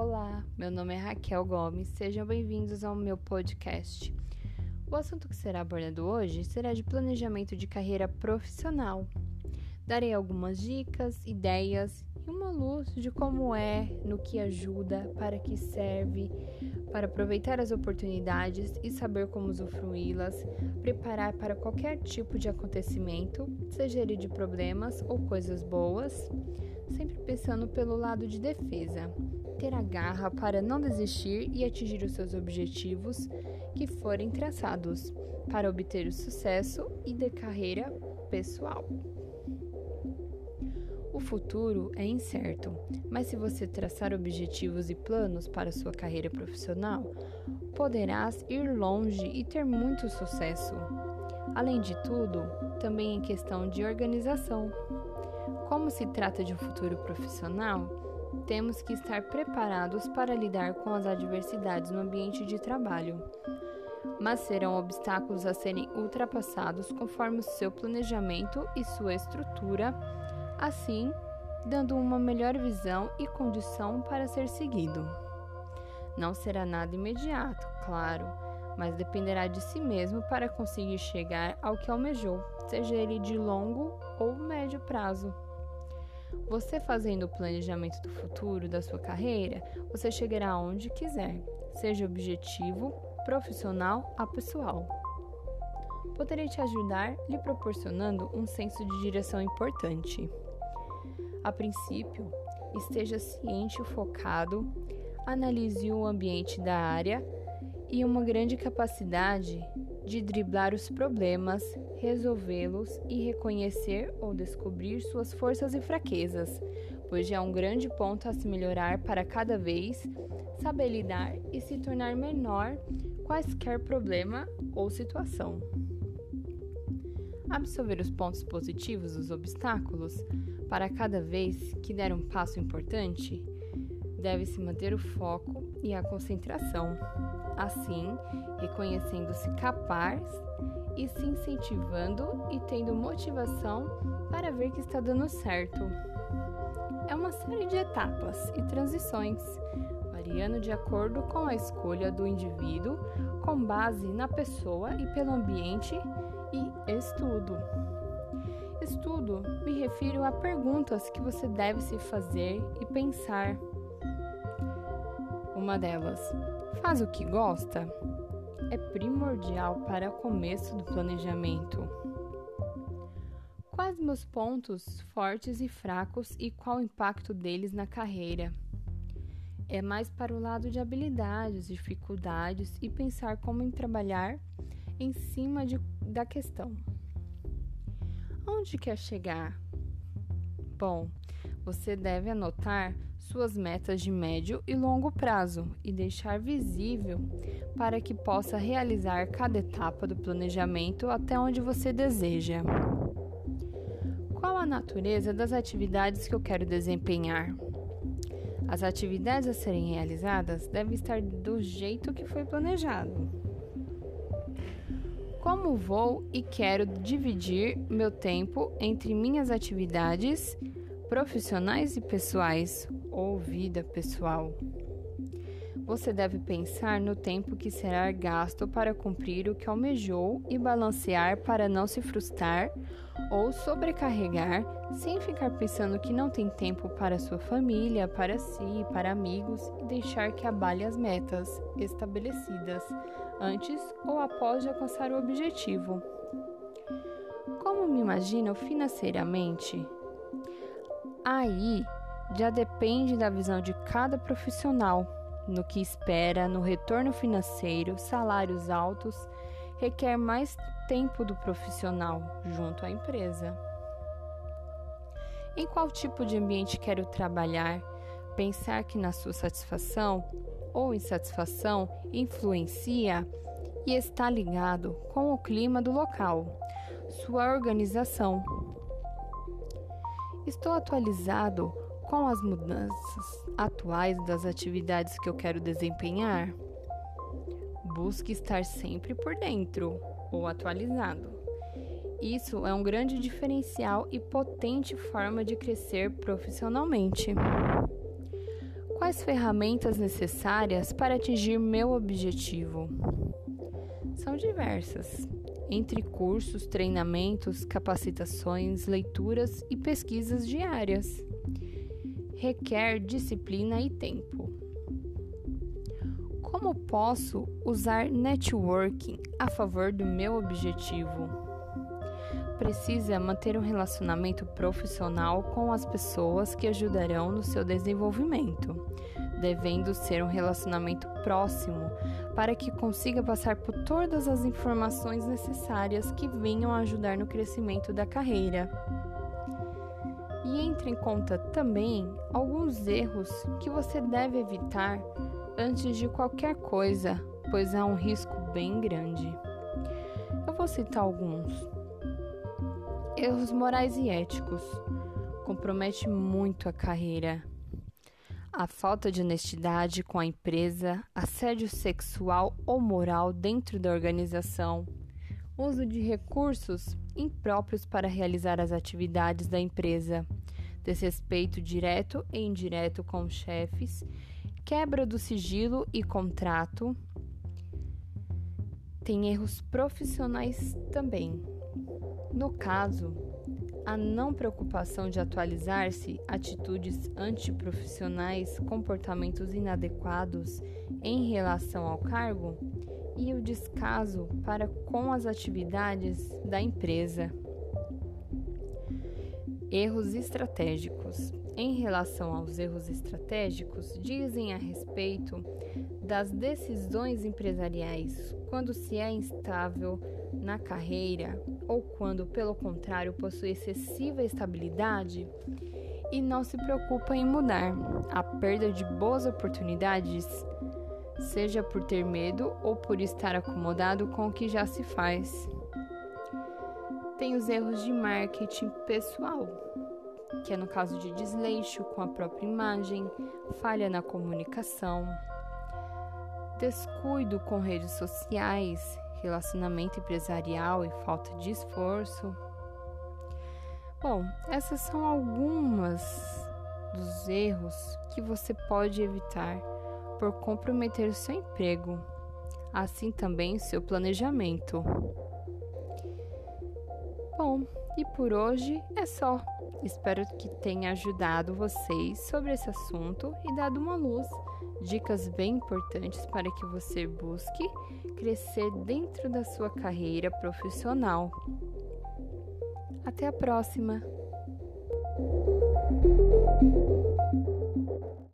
Olá, meu nome é Raquel Gomes, sejam bem-vindos ao meu podcast. O assunto que será abordado hoje será de planejamento de carreira profissional. Darei algumas dicas, ideias uma luz de como é, no que ajuda, para que serve, para aproveitar as oportunidades e saber como usufruí-las, preparar para qualquer tipo de acontecimento, seja ele de problemas ou coisas boas, sempre pensando pelo lado de defesa, ter a garra para não desistir e atingir os seus objetivos que forem traçados, para obter o sucesso e de carreira pessoal. O futuro é incerto, mas se você traçar objetivos e planos para sua carreira profissional, poderás ir longe e ter muito sucesso. Além de tudo, também em questão de organização. Como se trata de um futuro profissional, temos que estar preparados para lidar com as adversidades no ambiente de trabalho. Mas serão obstáculos a serem ultrapassados conforme o seu planejamento e sua estrutura assim dando uma melhor visão e condição para ser seguido. Não será nada imediato, claro, mas dependerá de si mesmo para conseguir chegar ao que almejou, seja ele de longo ou médio prazo. Você fazendo o planejamento do futuro da sua carreira, você chegará aonde quiser, seja objetivo, profissional a pessoal. Poderei te ajudar lhe proporcionando um senso de direção importante. A princípio, esteja ciente e focado, analise o ambiente da área e uma grande capacidade de driblar os problemas, resolvê-los e reconhecer ou descobrir suas forças e fraquezas, pois já é um grande ponto a se melhorar para cada vez saber lidar e se tornar menor quaisquer problema ou situação. Absorver os pontos positivos dos obstáculos para cada vez que der um passo importante, deve-se manter o foco e a concentração. Assim, reconhecendo-se capaz e se incentivando e tendo motivação para ver que está dando certo. É uma série de etapas e transições, variando de acordo com a escolha do indivíduo, com base na pessoa e pelo ambiente e estudo. Estudo me refiro a perguntas que você deve se fazer e pensar. Uma delas, faz o que gosta? É primordial para o começo do planejamento. Quais meus pontos fortes e fracos e qual o impacto deles na carreira? É mais para o lado de habilidades, dificuldades e pensar como em trabalhar em cima de, da questão. Onde quer chegar? Bom, você deve anotar suas metas de médio e longo prazo e deixar visível para que possa realizar cada etapa do planejamento até onde você deseja. Qual a natureza das atividades que eu quero desempenhar? As atividades a serem realizadas devem estar do jeito que foi planejado. Como vou e quero dividir meu tempo entre minhas atividades profissionais e pessoais ou vida pessoal? Você deve pensar no tempo que será gasto para cumprir o que almejou e balancear para não se frustrar ou sobrecarregar sem ficar pensando que não tem tempo para sua família, para si, para amigos e deixar que abale as metas estabelecidas antes ou após de alcançar o objetivo. Como me imagino financeiramente? Aí já depende da visão de cada profissional, no que espera, no retorno financeiro, salários altos, requer mais tempo do profissional junto à empresa. Em qual tipo de ambiente quero trabalhar? Pensar que na sua satisfação ou insatisfação influencia e está ligado com o clima do local, sua organização. Estou atualizado com as mudanças atuais das atividades que eu quero desempenhar? Busque estar sempre por dentro ou atualizado. Isso é um grande diferencial e potente forma de crescer profissionalmente. Quais ferramentas necessárias para atingir meu objetivo? São diversas, entre cursos, treinamentos, capacitações, leituras e pesquisas diárias. Requer disciplina e tempo. Como posso usar networking a favor do meu objetivo? Precisa manter um relacionamento profissional com as pessoas que ajudarão no seu desenvolvimento, devendo ser um relacionamento próximo para que consiga passar por todas as informações necessárias que venham ajudar no crescimento da carreira. E entre em conta também alguns erros que você deve evitar antes de qualquer coisa, pois há um risco bem grande. Eu vou citar alguns. Erros morais e éticos compromete muito a carreira. A falta de honestidade com a empresa, assédio sexual ou moral dentro da organização, uso de recursos impróprios para realizar as atividades da empresa, desrespeito direto e indireto com chefes quebra do sigilo e contrato. Tem erros profissionais também. No caso, a não preocupação de atualizar-se, atitudes antiprofissionais, comportamentos inadequados em relação ao cargo e o descaso para com as atividades da empresa. Erros estratégicos. Em relação aos erros estratégicos, dizem a respeito das decisões empresariais quando se é instável na carreira ou quando, pelo contrário, possui excessiva estabilidade e não se preocupa em mudar. A perda de boas oportunidades, seja por ter medo ou por estar acomodado com o que já se faz tem os erros de marketing pessoal, que é no caso de desleixo com a própria imagem, falha na comunicação, descuido com redes sociais, relacionamento empresarial e falta de esforço. Bom, essas são algumas dos erros que você pode evitar por comprometer o seu emprego, assim também seu planejamento. E por hoje é só. Espero que tenha ajudado vocês sobre esse assunto e dado uma luz, dicas bem importantes para que você busque crescer dentro da sua carreira profissional. Até a próxima!